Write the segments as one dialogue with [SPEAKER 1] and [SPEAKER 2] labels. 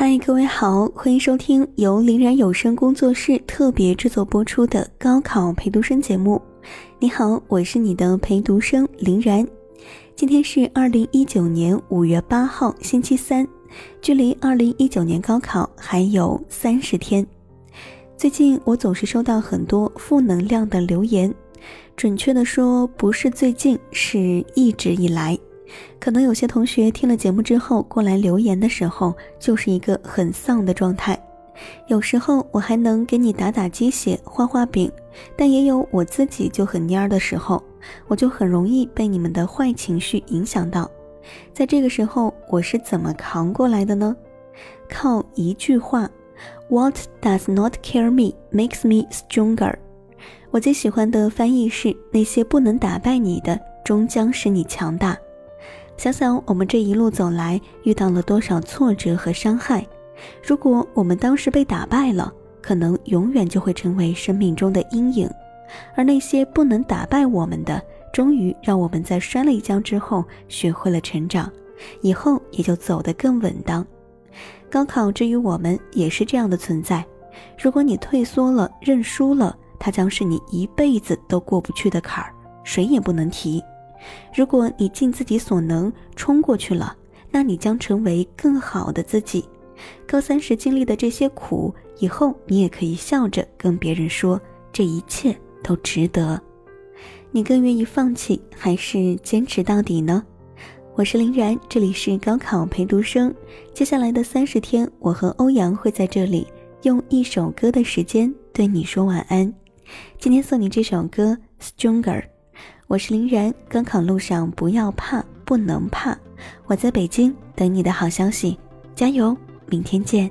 [SPEAKER 1] 嗨，各位好，欢迎收听由林然有声工作室特别制作播出的高考陪读生节目。你好，我是你的陪读生林然。今天是二零一九年五月八号，星期三，距离二零一九年高考还有三十天。最近我总是收到很多负能量的留言，准确的说，不是最近，是一直以来。可能有些同学听了节目之后过来留言的时候，就是一个很丧的状态。有时候我还能给你打打鸡血、画画饼，但也有我自己就很蔫儿的时候，我就很容易被你们的坏情绪影响到。在这个时候，我是怎么扛过来的呢？靠一句话：What does not kill me makes me stronger。我最喜欢的翻译是：那些不能打败你的，终将使你强大。想想我们这一路走来，遇到了多少挫折和伤害。如果我们当时被打败了，可能永远就会成为生命中的阴影。而那些不能打败我们的，终于让我们在摔了一跤之后学会了成长，以后也就走得更稳当。高考之于我们也是这样的存在。如果你退缩了、认输了，它将是你一辈子都过不去的坎儿，谁也不能提。如果你尽自己所能冲过去了，那你将成为更好的自己。高三时经历的这些苦，以后你也可以笑着跟别人说，这一切都值得。你更愿意放弃还是坚持到底呢？我是林然，这里是高考陪读生。接下来的三十天，我和欧阳会在这里用一首歌的时间对你说晚安。今天送你这首歌《Stronger》。我是林然，高考路上不要怕，不能怕。我在北京等你的好消息，加油！明天见。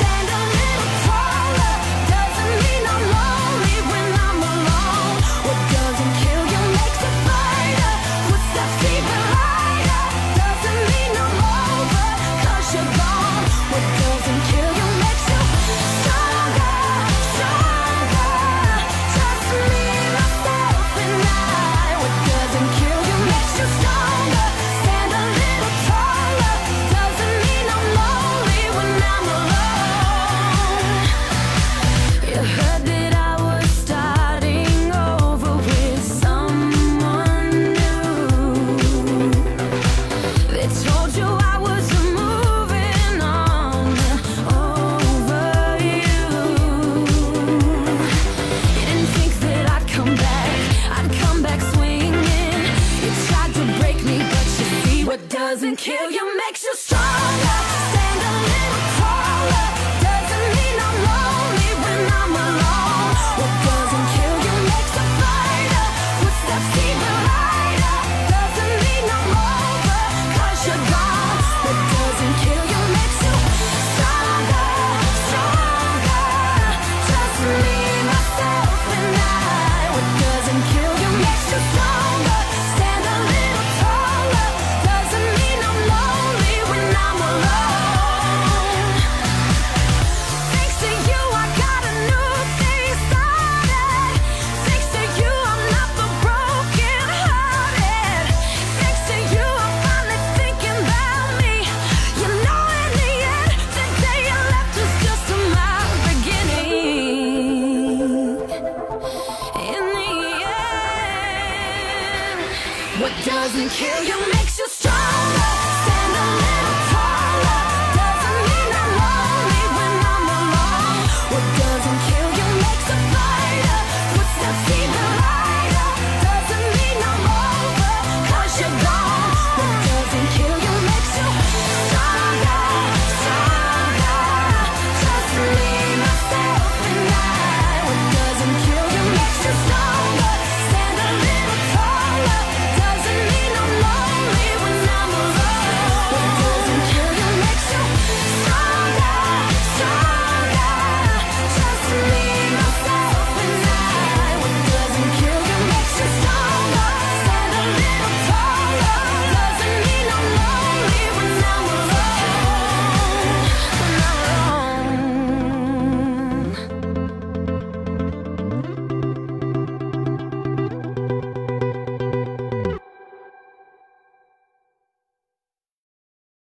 [SPEAKER 2] kill you. What doesn't kill you makes you stronger.